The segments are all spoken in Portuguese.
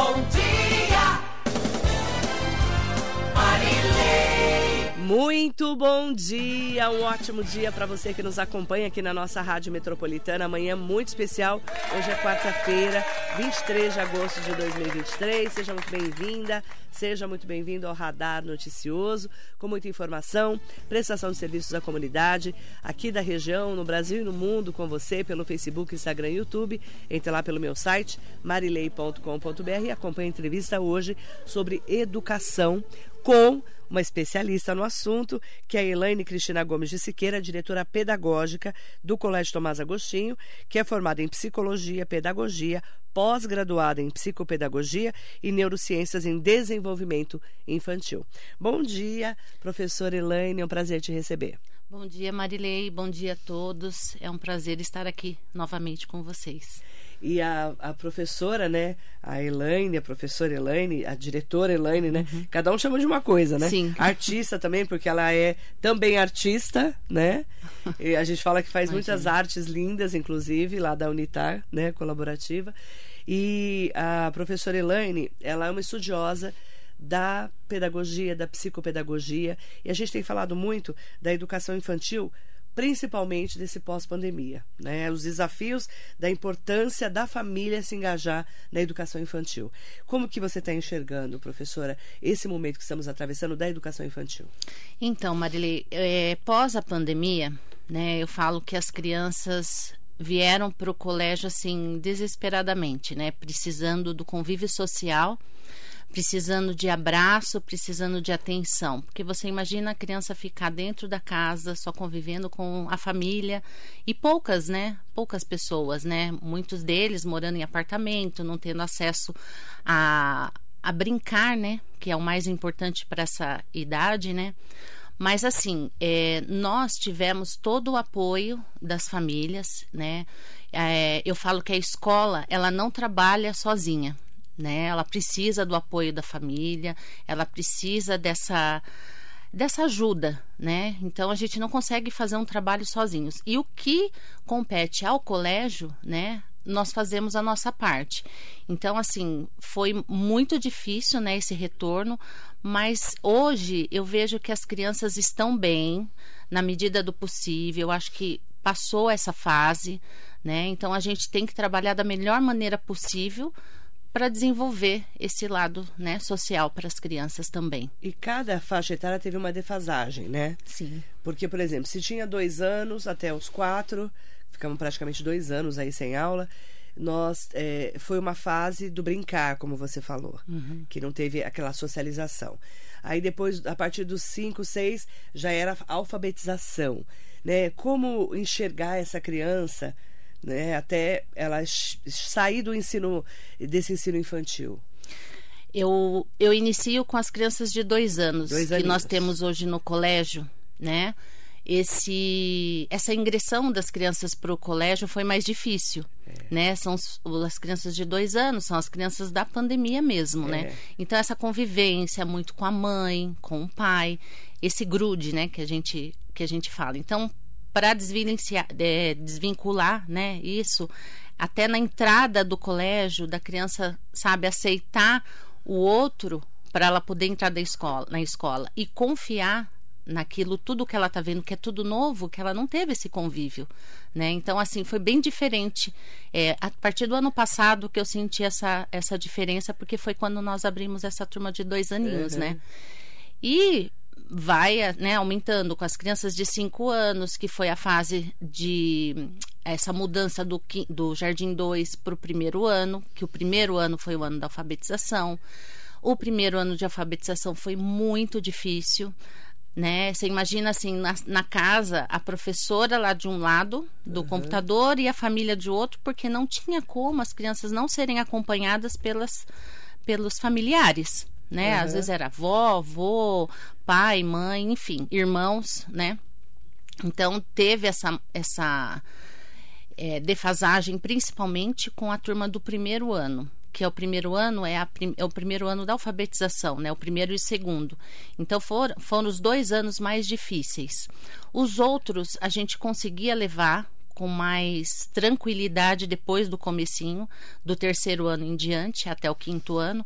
Bom dia, Muito bom dia, um ótimo dia para você que nos acompanha aqui na nossa Rádio Metropolitana. Amanhã muito especial. Hoje é quarta-feira, 23 de agosto de 2023. Seja muito bem-vinda, seja muito bem-vindo ao Radar Noticioso, com muita informação, prestação de serviços à comunidade, aqui da região, no Brasil e no mundo, com você pelo Facebook, Instagram e YouTube. Entre lá pelo meu site, marilei.com.br e acompanhe a entrevista hoje sobre educação com uma especialista no assunto, que é a Elaine Cristina Gomes de Siqueira, diretora pedagógica do Colégio Tomás Agostinho, que é formada em psicologia, pedagogia, pós-graduada em psicopedagogia e neurociências em desenvolvimento infantil. Bom dia, professora Elaine, é um prazer te receber. Bom dia, Marilei. Bom dia a todos. É um prazer estar aqui novamente com vocês. E a, a professora, né? A Elaine, a professora Elaine, a diretora Elaine, né? Uhum. Cada um chama de uma coisa, né? Sim. Artista também, porque ela é também artista, né? E a gente fala que faz Imagina. muitas artes lindas, inclusive, lá da Unitar, né? Colaborativa. E a professora Elaine, ela é uma estudiosa da pedagogia, da psicopedagogia, e a gente tem falado muito da educação infantil, principalmente desse pós-pandemia, né? Os desafios da importância da família se engajar na educação infantil. Como que você está enxergando, professora, esse momento que estamos atravessando da educação infantil? Então, Marilei, é, pós a pandemia, né, eu falo que as crianças vieram para o colégio assim desesperadamente, né, precisando do convívio social, precisando de abraço, precisando de atenção, porque você imagina a criança ficar dentro da casa, só convivendo com a família e poucas, né, poucas pessoas, né, muitos deles morando em apartamento, não tendo acesso a, a brincar, né, que é o mais importante para essa idade, né. Mas assim, é, nós tivemos todo o apoio das famílias, né? É, eu falo que a escola ela não trabalha sozinha, né? Ela precisa do apoio da família, ela precisa dessa dessa ajuda, né? Então a gente não consegue fazer um trabalho sozinhos. E o que compete ao colégio, né? Nós fazemos a nossa parte. Então, assim, foi muito difícil, né, esse retorno, mas hoje eu vejo que as crianças estão bem, na medida do possível. Eu acho que passou essa fase, né? Então a gente tem que trabalhar da melhor maneira possível para desenvolver esse lado né, social para as crianças também. E cada faixa etária teve uma defasagem, né? Sim. Porque, por exemplo, se tinha dois anos até os quatro, ficamos praticamente dois anos aí sem aula. Nós é, foi uma fase do brincar, como você falou, Uhum. que não teve aquela socialização. Aí depois, a partir dos cinco, seis, já era alfabetização, né? Como enxergar essa criança, né? Até ela ch- sair do ensino desse ensino infantil. Eu, eu inicio com as crianças de dois anos Dois que aninhos. nós temos hoje no colégio, né? Esse, essa ingressão das crianças para o colégio foi mais difícil, né? São as crianças de dois anos, são as crianças da pandemia mesmo, É. né? Então essa convivência muito com a mãe, com o pai, esse grude, né? Que a gente que a gente fala. Então para desvincular, né? Isso até na entrada do colégio da criança sabe aceitar o outro para ela poder entrar da escola, na escola e confiar naquilo tudo que ela está vendo que é tudo novo que ela não teve esse convívio né então assim foi bem diferente é, a partir do ano passado que eu senti essa essa diferença porque foi quando nós abrimos essa turma de dois aninhos Uhum. né e vai né, aumentando com as crianças de 5 anos, que foi a fase de essa mudança do, do Jardim 2 para o primeiro ano, que o primeiro ano foi o ano da alfabetização. O primeiro ano de alfabetização foi muito difícil. Né? Você imagina assim, na, na casa, a professora lá de um lado do computador e a família de outro, porque não tinha como as crianças não serem acompanhadas pelas, pelos familiares né? Uhum. Às vezes era avó, avô, pai, mãe, enfim, irmãos, né? Então teve essa essa é, defasagem principalmente com a turma do primeiro ano que é o primeiro ano é, a é o primeiro ano da alfabetização, né? O primeiro e o segundo. Então foram, foram os dois anos mais difíceis. Os outros a gente conseguia levar com mais tranquilidade depois do comecinho, do terceiro ano em diante, até o quinto ano.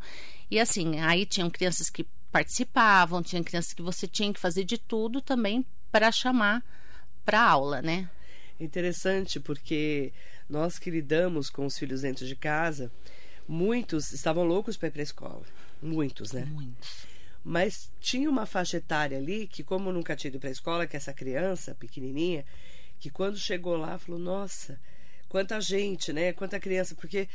E assim, aí tinham crianças que participavam, tinha crianças que você tinha que fazer de tudo também para chamar para aula, né? Interessante, porque nós que lidamos com os filhos dentro de casa, muitos estavam loucos para ir para a escola. Muitos, né? Muitos. Mas tinha uma faixa etária ali que, como nunca tinha ido para a escola, que essa criança pequenininha, que quando chegou lá falou: Nossa, quanta gente, né? Quanta criança, porque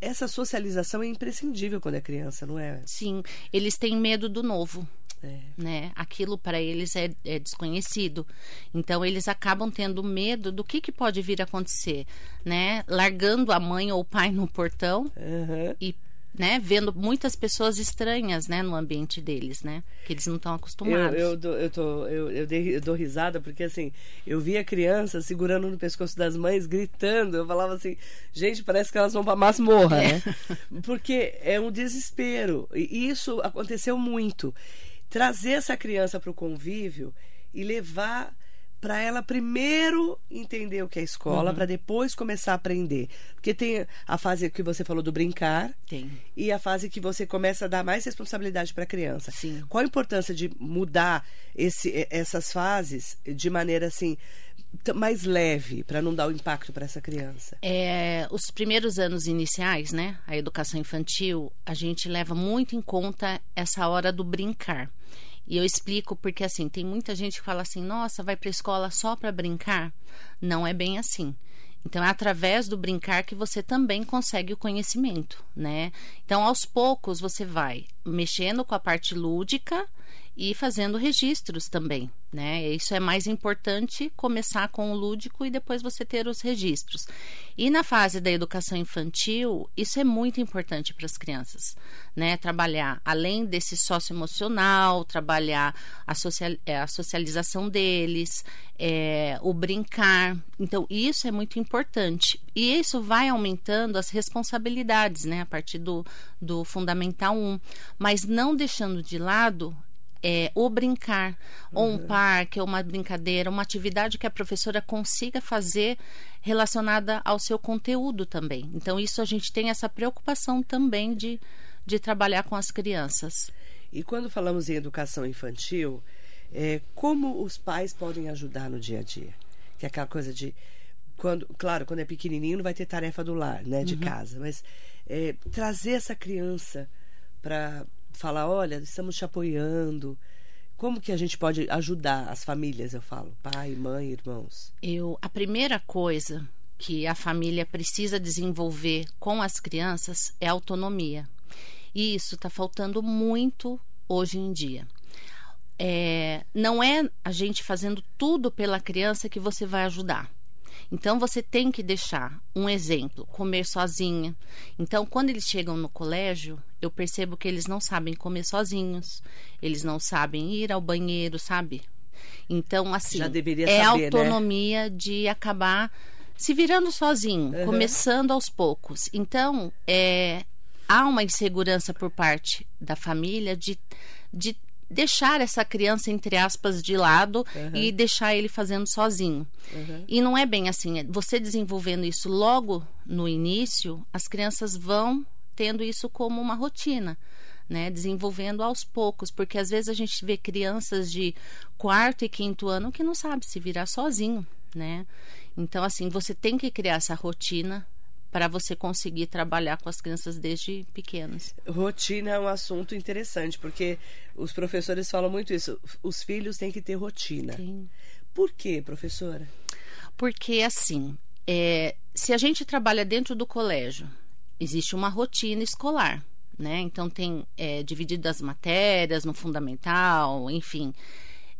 essa socialização é imprescindível quando é criança, não é? Sim, eles têm medo do novo. É. Né? Aquilo para eles é, é, desconhecido. Então eles acabam tendo medo do que, que pode vir a acontecer, né? Largando a mãe ou o pai no portão Aham. e né, vendo muitas pessoas estranhas, né, no ambiente deles, né, que eles não estão Eu, acostumados. eu, dou, eu, tô, eu, eu, dei- eu dou risada porque assim, eu vi a criança segurando no pescoço das mães, gritando. Eu falava assim, gente, parece que elas vão pra masmorra, né? Porque é um desespero. E isso aconteceu muito. Trazer essa criança para o convívio e levar para ela primeiro entender o que é escola, para depois começar a aprender. Porque tem a fase que você falou do brincar, Tem. e a fase que você começa a dar mais responsabilidade para a criança. Sim. Qual a importância de mudar esse, essas fases de maneira assim mais leve para não dar o impacto para essa criança? É, os primeiros anos iniciais, né, a educação infantil, a gente leva muito em conta essa hora do brincar. E eu explico porque assim, tem muita gente que fala assim: "Nossa, vai para escola só para brincar?". Não é bem assim. Então é através do brincar que você também consegue o conhecimento, né? Então aos poucos você vai mexendo com a parte lúdica e fazendo registros também, né? Isso é mais importante começar com o lúdico e depois você ter os registros. E na fase da educação infantil, isso é muito importante para as crianças, né? Trabalhar além desse socioemocional, trabalhar a, social, é, a socialização deles, é, o brincar. Então, isso é muito importante. E isso vai aumentando as responsabilidades, né? A partir do, do Fundamental 1. Mas não deixando de lado é, o brincar, ou um parque, ou uma brincadeira, uma atividade que a professora consiga fazer relacionada ao seu conteúdo também. Então, isso a gente tem essa preocupação também de, de trabalhar com as crianças. E quando falamos em educação infantil, é, como os pais podem ajudar no dia a dia? Que é aquela coisa de quando, claro, quando é pequenininho não vai ter tarefa do lar, né, de casa, mas é, trazer essa criança para falar, olha, estamos te apoiando. Como que a gente pode ajudar as famílias, eu falo, pai, mãe, irmãos? Eu, a primeira coisa que a família precisa desenvolver com as crianças é autonomia. E isso está faltando muito hoje em dia. É, não é a gente fazendo tudo pela criança que você vai ajudar. Então você tem que deixar um exemplo, comer sozinha. Então, quando eles chegam no colégio, eu percebo que eles não sabem comer sozinhos, eles não sabem ir ao banheiro, sabe? Então, assim, é saber, né? autonomia de acabar se virando sozinho, Uhum. começando aos poucos. Então, é, há uma insegurança por parte da família de, de deixar essa criança, entre aspas, de lado Uhum. e deixar ele fazendo sozinho. E não é bem assim. Você desenvolvendo isso logo no início, as crianças vão tendo isso como uma rotina. Né, desenvolvendo aos poucos, porque às vezes a gente vê crianças de quarto e quinto ano que não sabe se virar sozinho, né? Então assim, você tem que criar essa rotina para você conseguir trabalhar com as crianças desde pequenas. Rotina é um assunto interessante, porque os professores falam muito isso. Os filhos têm que ter rotina. Sim. Por quê, professora? Porque assim, é, se a gente trabalha dentro do colégio, existe uma rotina escolar, né? Então tem é, dividido as matérias no fundamental, enfim.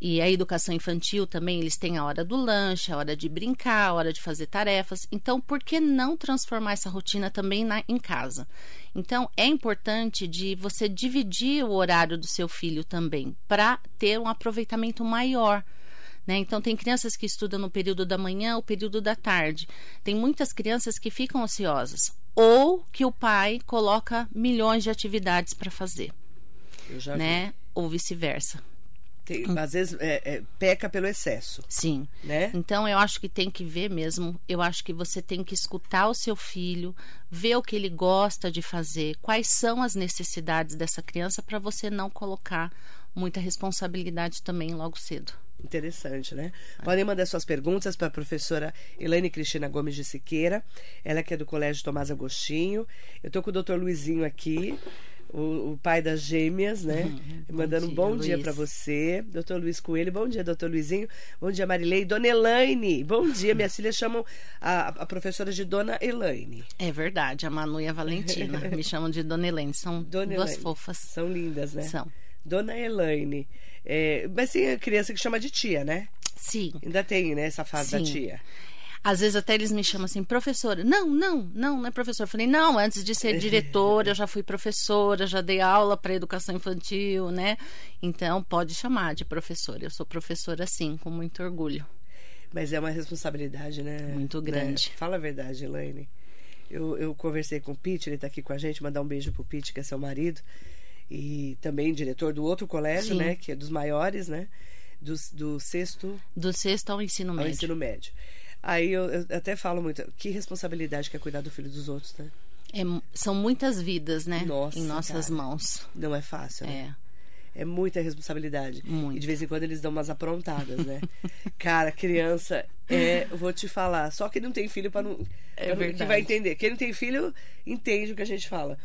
E a educação infantil também, eles têm a hora do lanche, a hora de brincar, a hora de fazer tarefas. Então, por que não transformar essa rotina também na, em casa? Então, é importante de você dividir o horário do seu filho também, para ter um aproveitamento maior. Né? Então, tem crianças que estudam no período da manhã, o período da tarde. Tem muitas crianças que ficam ociosas. Ou que o pai coloca milhões de atividades para fazer, já vi. né? Ou vice-versa. Tem- às vezes é, é, peca pelo excesso, Sim. né? Então eu acho que tem que ver mesmo. Eu acho que você tem que escutar o seu filho, ver o que ele gosta de fazer, quais são as necessidades dessa criança para você não colocar muita responsabilidade também logo cedo. Interessante, né? Podem mandar suas perguntas para a professora Elaine Cristina Gomes de Siqueira. Ela que é do Colégio Tomás Agostinho. Eu estou com o doutor Luizinho aqui, o, o pai das gêmeas, né? Mandando um dia, bom dia Luiz. para você. Doutor Luiz Coelho, bom dia, doutor Luizinho. Bom dia, Marilei. Dona Elaine, bom dia. Minhas filhas chamam a, a professora de Dona Elaine. É verdade, a Manu e a Valentina me chamam de Dona Helene. São Dona duas Elaine. fofas. São lindas, né? São. Dona Elaine. É, mas tem a criança que chama de tia, né? Sim. Ainda tem, né, essa fase da Sim. tia. Às vezes até eles me chamam assim, professora. Não, não, não, não é professora. Eu falei, não, antes de ser diretora, eu já fui professora, já dei aula para educação infantil, né? Então pode chamar de professora. Eu sou professora sim, com muito orgulho. Mas é uma responsabilidade, né? Muito Né? grande. Fala a verdade, Elaine. Eu, eu conversei com o Pete, ele está aqui com a gente, mandar um beijo pro Pete, que é seu marido, e também diretor do outro colégio, Sim. né? Que é dos maiores, né? Do, do sexto Do sexto ao ensino ao médio. ensino médio. Aí eu, eu até falo muito, que responsabilidade que é cuidar do filho dos outros, né? É são muitas vidas, né? Nossa, em nossas cara. mãos. Não é fácil, né? É. É muita responsabilidade. Muito. E de vez em quando eles dão umas aprontadas, né? Cara, criança, é, eu vou te falar, só que não tem filho para não. É pra não- que verdade. vai entender. Quem não tem filho entende o que a gente fala.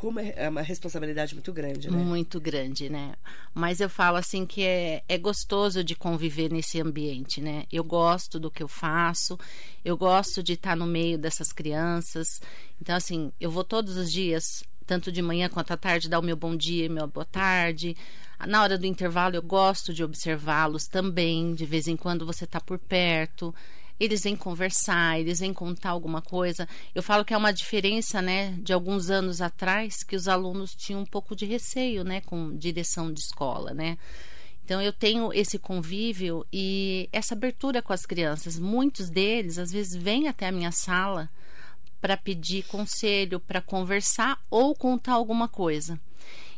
Como é, é uma responsabilidade muito grande, né? Muito grande, né? Mas eu falo assim que é, é gostoso de conviver nesse ambiente, né? Eu gosto do que eu faço, eu gosto de estar no meio dessas crianças. Então, assim, eu vou todos os dias, tanto de manhã quanto à tarde, dar o meu bom dia e meu boa tarde. Na hora do intervalo, eu gosto de observá-los também. De vez em quando você está por perto. Eles vêm conversar, eles vêm contar alguma coisa. Eu falo que é uma diferença, né, de alguns anos atrás, que os alunos tinham um pouco de receio, né, com direção de escola, né. Então eu tenho esse convívio e essa abertura com as crianças. Muitos deles, às vezes, vêm até a minha sala para pedir conselho, para conversar ou contar alguma coisa.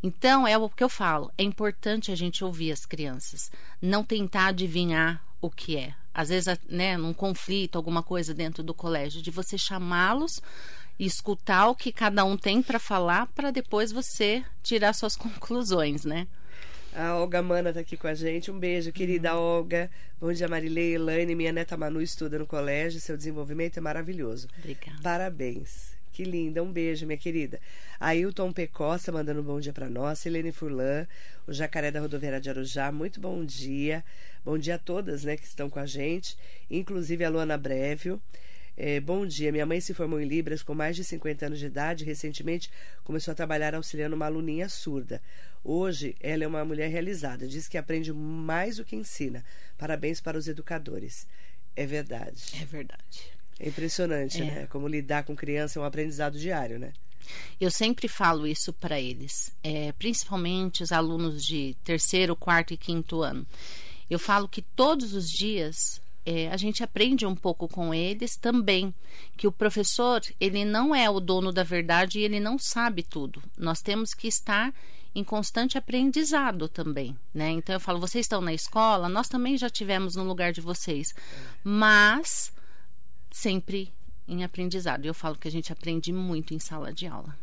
Então, é o que eu falo, é importante a gente ouvir as crianças, não tentar adivinhar o que é. Às vezes, né, num conflito, alguma coisa dentro do colégio, de você chamá-los e escutar o que cada um tem para falar, para depois você tirar suas conclusões, né? A Olga Mana tá aqui com a gente. Um beijo, querida Olga. Bom dia, Marilei, Elaine. Minha neta Manu estuda no colégio. Seu desenvolvimento é maravilhoso. Obrigada. Parabéns. Que linda. Um beijo, minha querida. Ailton P. Costa mandando um bom dia para nós. Helene Furlan, o Jacaré da Rodoviária de Arujá. Muito bom dia. Bom dia a todas né, que estão com a gente, inclusive a Luana Brevio. É, bom dia. Minha mãe se formou em Libras com mais de 50 anos de idade. Recentemente começou a trabalhar auxiliando uma aluninha surda. Hoje ela é uma mulher realizada. Diz que aprende mais do que ensina. Parabéns para os educadores. É verdade. É verdade. É impressionante, É. né? Como lidar com criança é um aprendizado diário, né? Eu sempre falo isso para eles, é, principalmente os alunos de terceiro, quarto e quinto ano. Eu falo que todos os dias é, a gente aprende um pouco com eles também, que o professor ele não é o dono da verdade e ele não sabe tudo. Nós temos que estar em constante aprendizado também, né? Então eu falo, vocês estão na escola, nós também já tivemos no lugar de vocês, mas sempre em aprendizado. Eu falo que a gente aprende muito em sala de aula.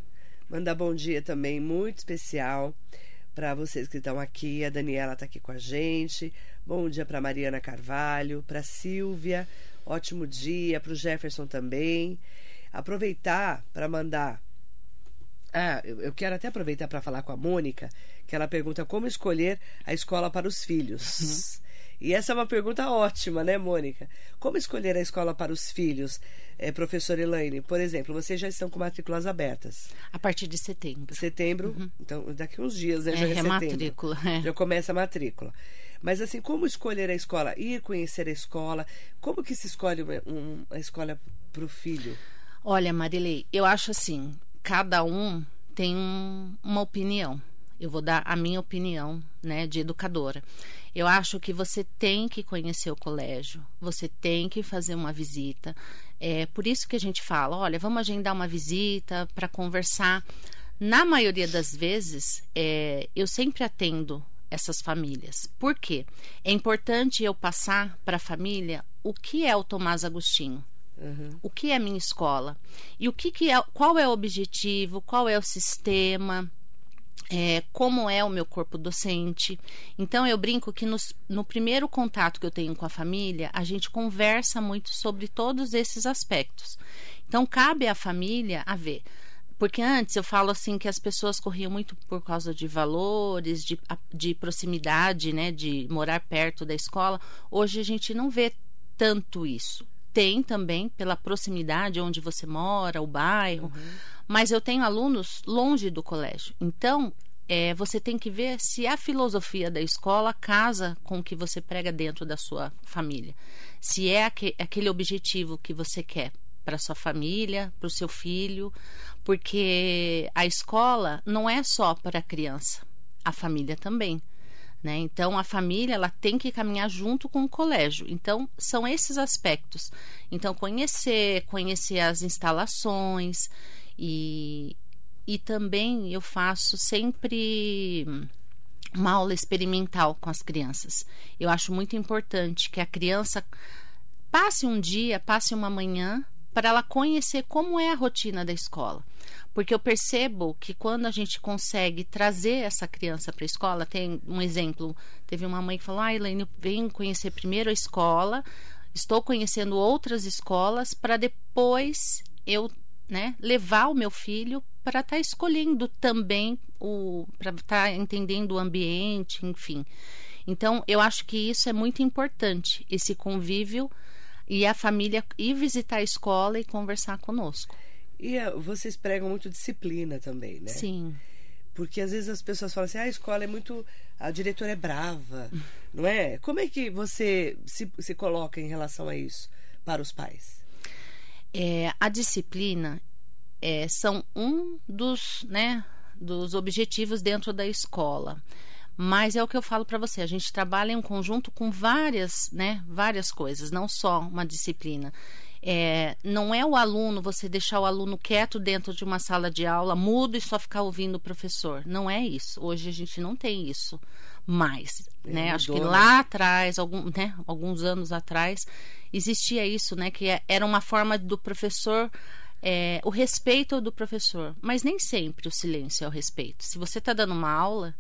Mandar bom dia também, muito especial para vocês que estão aqui. A Daniela está aqui com a gente. Bom dia para Mariana Carvalho, para Silvia. Ótimo dia para o Jefferson também. Aproveitar para mandar. Ah, eu eu quero até aproveitar para falar com a Mônica, que ela pergunta como escolher a escola para os filhos. E essa é uma pergunta ótima, né, Mônica? Como escolher a escola para os filhos, eh, professora Elaine? Por exemplo, vocês já estão com matrículas abertas. A partir de setembro. Setembro, então daqui uns dias, né? Já É, é, setembro. rematrícula, é. Já começa a matrícula. Mas assim, como escolher a escola? Ir conhecer a escola? Como que se escolhe uma, um- a escola para o filho? Olha, Marilei, eu acho assim, cada um tem um- uma opinião. Eu vou dar a minha opinião, né, de educadora. Eu acho que você tem que conhecer o colégio, você tem que fazer uma visita. É por isso que a gente fala, olha, vamos agendar uma visita para conversar. Na maioria das vezes, é, eu sempre atendo essas famílias. Por quê? É importante eu passar para a família o que é o Tomás Agostinho. Uhum. O que é minha escola? E o que, que é, qual é o objetivo, qual é o sistema, é, como é o meu corpo docente. Então eu brinco que nos, no primeiro contato que eu tenho com a família, a gente conversa muito sobre todos esses aspectos. Então cabe à família a ver. Porque antes eu falo assim que as pessoas corriam muito por causa de valores, de, de proximidade, né? De morar perto da escola. Hoje a gente não vê tanto isso. Tem também pela proximidade onde você mora, o bairro. Mas eu tenho alunos longe do colégio. Então, é, você tem que ver se a filosofia da escola casa com o que você prega dentro da sua família. Se é aque- aquele objetivo que você quer para sua família, para o seu filho, porque a escola não é só para a criança, a família também. Né? Então a família ela tem que caminhar junto com o colégio. Então são esses aspectos. Então conhecer, conhecer as instalações e, e também eu faço sempre uma aula experimental com as crianças. Eu acho muito importante que a criança passe um dia, passe uma manhã para ela conhecer como é a rotina da escola. Porque eu percebo que quando a gente consegue trazer essa criança para a escola, tem um exemplo, teve uma mãe que falou: "Ah, Elaine, venho conhecer primeiro a escola, estou conhecendo outras escolas para depois eu, né, levar o meu filho para estar escolhendo também o para estar entendendo o ambiente, enfim. Então, eu acho que isso é muito importante, esse convívio e a família ir visitar a escola e conversar conosco. E eh, vocês pregam muito disciplina também, né? Sim. Porque às vezes as pessoas falam assim, ah, a escola é muito. A diretora é brava, não é? Como é que você se, se coloca em relação a isso para os pais? É, a disciplina é, são um dos, né, dos objetivos dentro da escola. Mas é o que eu falo para você, a gente trabalha em um conjunto com várias, né, várias coisas, não só uma disciplina. É, não é o aluno, você deixar o aluno quieto dentro de uma sala de aula, mudo e só ficar ouvindo o professor. Não é isso. Hoje a gente não tem isso mais. Né? Acho que mudou, né? lá atrás, algum, né, alguns anos atrás, existia isso, né? Que é- era uma forma do professor. é, o respeito do professor, mas nem sempre o silêncio é o respeito. Se você está dando uma aula,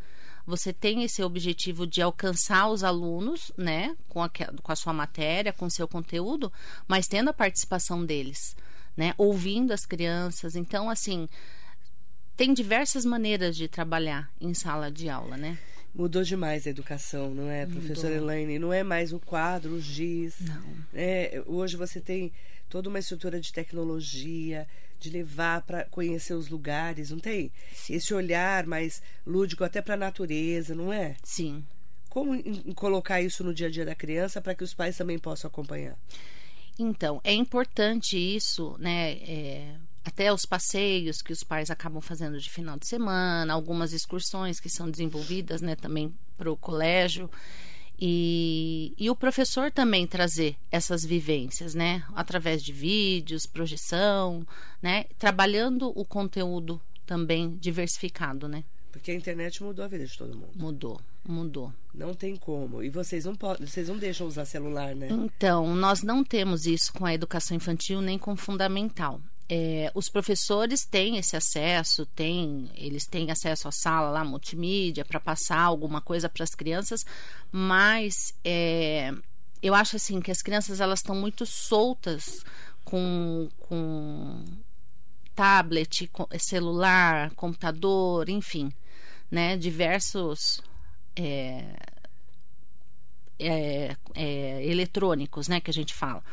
você tem esse objetivo de alcançar os alunos, né, com a, com a sua matéria, com o seu conteúdo, mas tendo a participação deles, né, ouvindo as crianças. Então, assim, tem diversas maneiras de trabalhar em sala de aula, né? Mudou demais a educação, não é, professora Elaine? Não é mais o quadro, o giz. Não. É, hoje você tem toda uma estrutura de tecnologia, de levar para conhecer os lugares, não tem? Esse olhar mais lúdico até para a natureza, não é? Sim. Como colocar isso no dia a dia da criança para que os pais também possam acompanhar? Então, é importante isso, né? é, até os passeios que os pais acabam fazendo de final de semana, algumas excursões que são desenvolvidas, né, também para o colégio. E, e o professor também trazer essas vivências, né? Através de vídeos, projeção, né? Trabalhando o conteúdo também diversificado, né? Porque a internet mudou a vida de todo mundo. Mudou, mudou. Não tem como. E vocês não podem, vocês não deixam usar celular, né? Então, nós não temos isso com a educação infantil nem com fundamental. É, os professores têm esse acesso, têm, eles têm acesso à sala lá, multimídia, para passar alguma coisa para as crianças, mas é, eu acho assim que as crianças elas estão muito soltas com, com tablet, com- celular, computador, enfim, né, diversos é, é, é, eletrônicos, né, que a gente fala.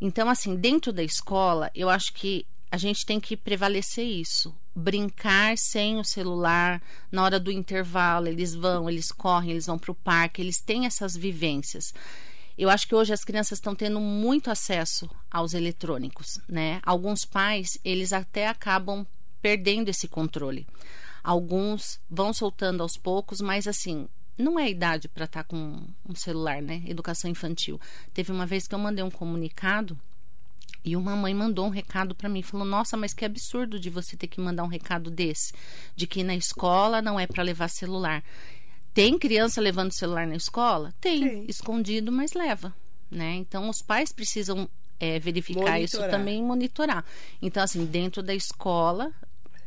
Então, assim, dentro da escola, eu acho que a gente tem que prevalecer isso. Brincar sem o celular, na hora do intervalo, eles vão, eles correm, eles vão para o parque, eles têm essas vivências. Eu acho que hoje as crianças estão tendo muito acesso aos eletrônicos, né? Alguns pais, eles até acabam perdendo esse controle. Alguns vão soltando aos poucos, mas assim, não é a idade para estar com um celular, né? Educação infantil. Teve uma vez que eu mandei um comunicado e uma mãe mandou um recado para mim, falou: "Nossa, mas que absurdo de você ter que mandar um recado desse, de que na escola não é para levar celular". Tem criança levando celular na escola? Tem, Tem. escondido, mas leva, né? Então os pais precisam é, verificar isso Monitorar. também e monitorar. Então assim, dentro da escola,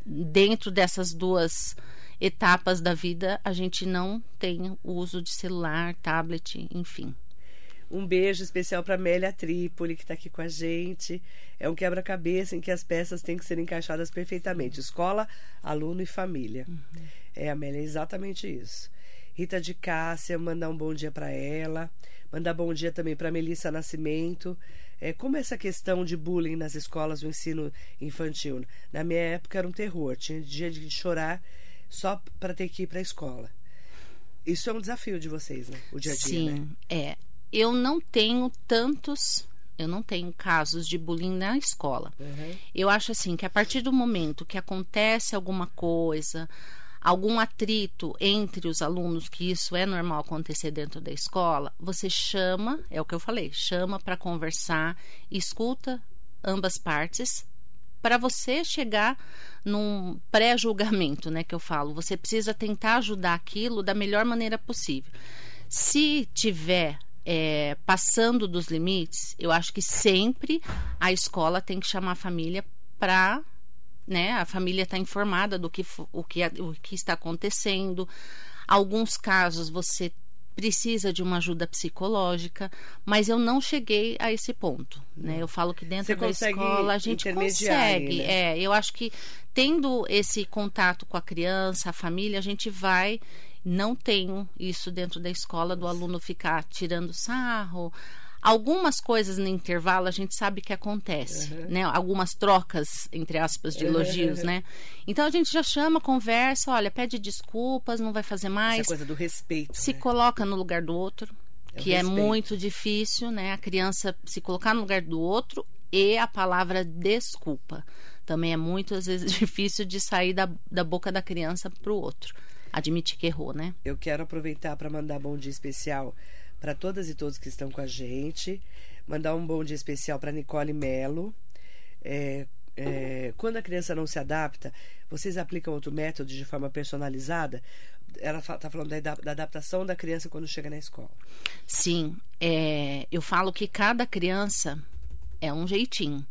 dentro dessas duas etapas da vida, a gente não tem o uso de celular, tablet, enfim. Um beijo especial para Amélia Trípoli, que está aqui com a gente. É um quebra-cabeça em que as peças têm que ser encaixadas perfeitamente: escola, aluno e família. É, Amélia, é exatamente isso. Rita de Cássia, mandar um bom dia para ela. Mandar bom dia também para Melissa Nascimento. É, como essa questão de bullying nas escolas do ensino infantil? Na minha época era um terror. Tinha dia de chorar só para ter que ir para a escola. Isso é um desafio de vocês, né? O dia a dia, Sim, né? é. Eu não tenho tantos, eu não tenho casos de bullying na escola. Uhum. Eu acho assim que a partir do momento que acontece alguma coisa, algum atrito entre os alunos, que isso é normal acontecer dentro da escola, você chama, é o que eu falei, chama para conversar, escuta ambas partes para você chegar num pré-julgamento, né, que eu falo. Você precisa tentar ajudar aquilo da melhor maneira possível. Se tiver é, passando dos limites, eu acho que sempre a escola tem que chamar a família para né, a família está informada do que, o, que, o que está acontecendo. Alguns casos você precisa de uma ajuda psicológica, mas eu não cheguei a esse ponto, né? Eu falo que dentro Você da escola a gente consegue, né? é, eu acho que tendo esse contato com a criança, a família, a gente vai não tenho isso dentro da escola do aluno ficar tirando sarro. Algumas coisas no intervalo a gente sabe que acontece, né? Algumas trocas, entre aspas, de elogios, né? Então a gente já chama, conversa, olha, pede desculpas, não vai fazer mais Essa coisa do respeito. se né? coloca no lugar do outro, É que é respeito. muito difícil, né? A criança se colocar no lugar do outro e a palavra desculpa. Também é muito, às vezes, difícil de sair da, da boca da criança para o outro. Admitir que errou, né? Eu quero aproveitar para mandar bom dia especial para todas e todos que estão com a gente. Mandar um bom dia especial para Nicole Melo. É, é, quando a criança não se adapta, vocês aplicam outro método de forma personalizada? Ela está falando da, da adaptação da criança quando chega na escola. Sim, é, eu falo que cada criança é um jeitinho.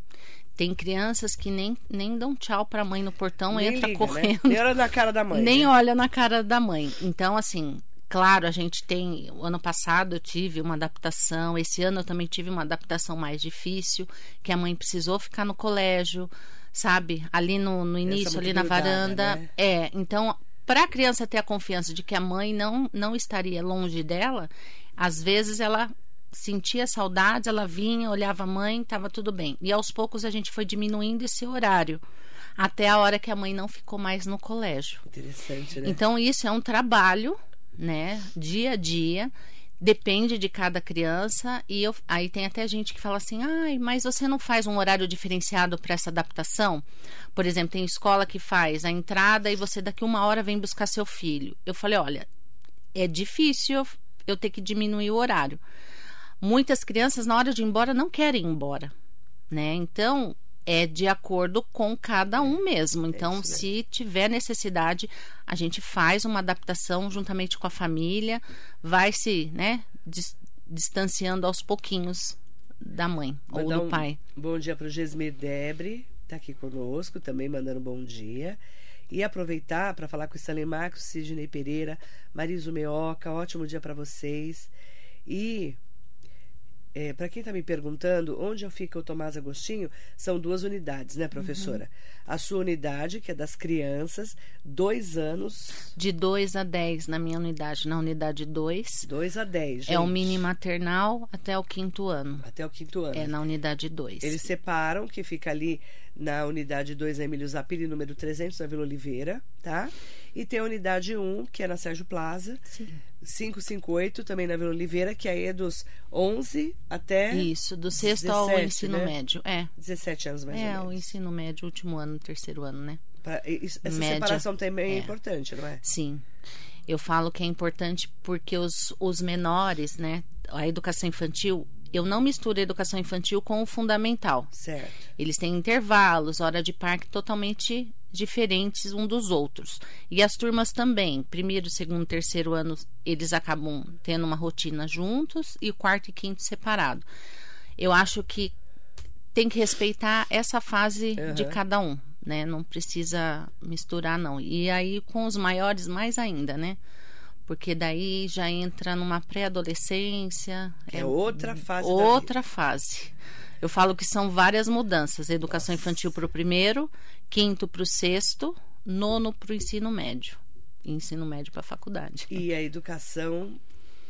Tem crianças que nem, nem dão tchau para a mãe no portão, Nem entra liga, correndo. Né? Nem olha na cara da mãe. nem né? olha na cara da mãe. Então, assim, claro, a gente tem. O ano passado eu tive uma adaptação, esse ano eu também tive uma adaptação mais difícil, que a mãe precisou ficar no colégio, sabe? Ali no, no início, ali na varanda. né? É, então, para a criança ter a confiança de que a mãe não, não estaria longe dela, às vezes ela sentia saudades, ela vinha, olhava a mãe, estava tudo bem. E aos poucos a gente foi diminuindo esse horário. Até a hora que a mãe não ficou mais no colégio. Interessante, né? Então, isso é um trabalho, né? Dia a dia. Depende de cada criança. E eu, aí tem até gente que fala assim: ai, mas você não faz um horário diferenciado para essa adaptação? Por exemplo, tem escola que faz a entrada e você daqui uma hora vem buscar seu filho. Eu falei: olha, é difícil eu, eu ter que diminuir o horário. Muitas crianças, na hora de ir embora, não querem ir embora, né? Então, é de acordo com cada um mesmo. Então, mesmo. se tiver necessidade, a gente faz uma adaptação juntamente com a família, vai se, né, dis- distanciando aos pouquinhos da mãe ou Mandar do um pai. Bom dia para o Gesmir Debre, está aqui conosco, também mandando bom dia. E aproveitar para falar com o Stanley Marcos, Sidney Pereira, Mariso Meoca, ótimo dia para vocês. E para quem está me perguntando, onde fica o Tomás Agostinho, são duas unidades, né, professora? A sua unidade, que é das crianças, dois anos, De 2 a 10 na minha unidade. Na unidade 2 dois a dez. é o mini maternal até o quinto ano. Até o quinto ano. É na unidade 2. Eles separam, que fica ali na unidade 2, na Emílio Zapiri, número 300, na Vila Oliveira, tá? E tem a unidade 1, que é na Sérgio Plaza, Sim. 558, também na Vila Oliveira, que aí é dos 11 até Isso, do sexto ao 17, ensino né? médio. É. 17 anos, mais É, ou o menos. ensino médio, último ano, terceiro ano, né? Pra- isso- essa média. separação também é, É. importante, não é? Sim. Eu falo que é importante porque os, os menores, né? A educação infantil, eu não misturo a educação infantil com o fundamental. Certo. Eles têm intervalos, hora de parque totalmente diferentes um dos outros. E as turmas também, primeiro, segundo, terceiro ano, eles acabam tendo uma rotina juntos e o quarto e quinto separado. Eu acho que tem que respeitar essa fase Uhum. de cada um, né? Não precisa misturar não. E aí com os maiores mais ainda, né? Porque daí já entra numa pré-adolescência, É outra fase outra fase. Eu falo que são várias mudanças: educação infantil para o primeiro, quinto para o sexto, nono para o ensino médio, e ensino médio para a faculdade. E a educação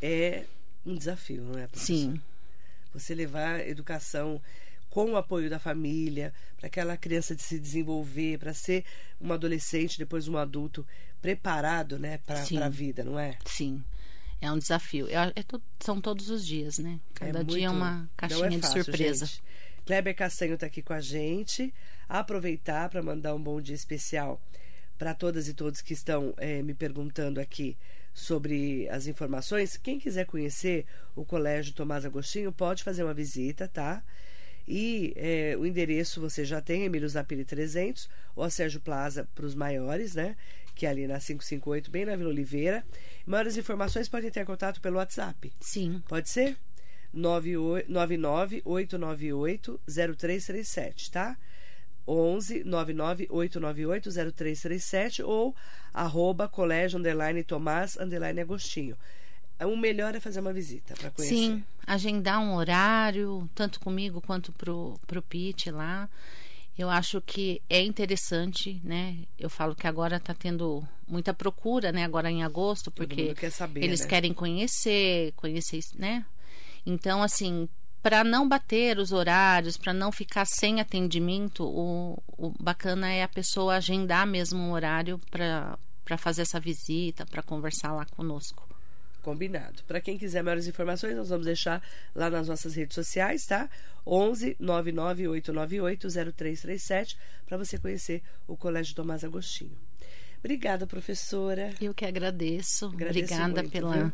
é um desafio, não é? professor? Sim, Você levar a educação com o apoio da família, para aquela criança de se desenvolver, para ser um adolescente, depois um adulto preparado, né, para a vida, não é? sim. É um desafio. É- é são todos os dias, né? Cada é dia é muito- uma não caixinha é de fácil, surpresa. gente. Kleber Castanho está aqui com a gente. Aproveitar para mandar um bom dia especial para todas e todos que estão eh, me perguntando aqui sobre as informações. Quem quiser conhecer o Colégio Tomás Agostinho pode fazer uma visita, tá? E eh, o endereço você já tem, Emílio Zapili 300, ou a Sérgio Plaza para os maiores, né? Que é ali na 558, bem na Vila Oliveira. Maiores informações podem ter contato pelo WhatsApp. Sim, Pode ser? 99898-0337, tá? 11 99898-0337 ou arroba colégio underline Tomás underline Agostinho. O melhor é fazer uma visita para conhecer. sim. Agendar um horário, tanto comigo quanto pro, pro Pete lá. Eu acho que é interessante, né? Eu falo que agora está tendo muita procura, né? Agora em agosto, porque quer saber, eles né? querem conhecer, conhecer, né? Então, assim, para não bater os horários, para não ficar sem atendimento, o, o bacana é a pessoa agendar mesmo um horário para fazer essa visita, para conversar lá conosco. Combinado. Para quem quiser maiores informações, nós vamos deixar lá nas nossas redes sociais, tá? 11 99898 0337 para você conhecer o Colégio Tomás Agostinho. Obrigada, professora. Eu que agradeço. Agradeço Obrigada muito, pela, viu?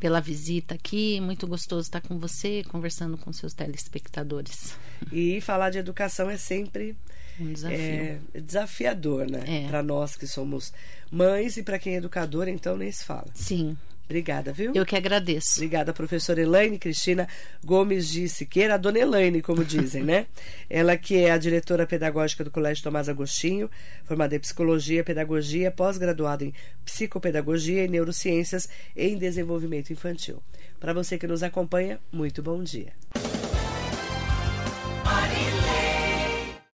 pela visita aqui. Muito gostoso estar com você, conversando com seus telespectadores. E falar de educação é sempre Um desafio. é, desafiador, né? É. Para nós que somos mães e para quem é educador, então nem se fala. Sim, Obrigada, viu? eu que agradeço. Obrigada, professora Elaine Cristina Gomes de Siqueira, a dona Elaine, como dizem, né? Ela que é a diretora pedagógica do Colégio Tomás Agostinho, formada em psicologia, pedagogia, pós-graduada em psicopedagogia e neurociências em desenvolvimento infantil. Para você que nos acompanha, muito bom dia.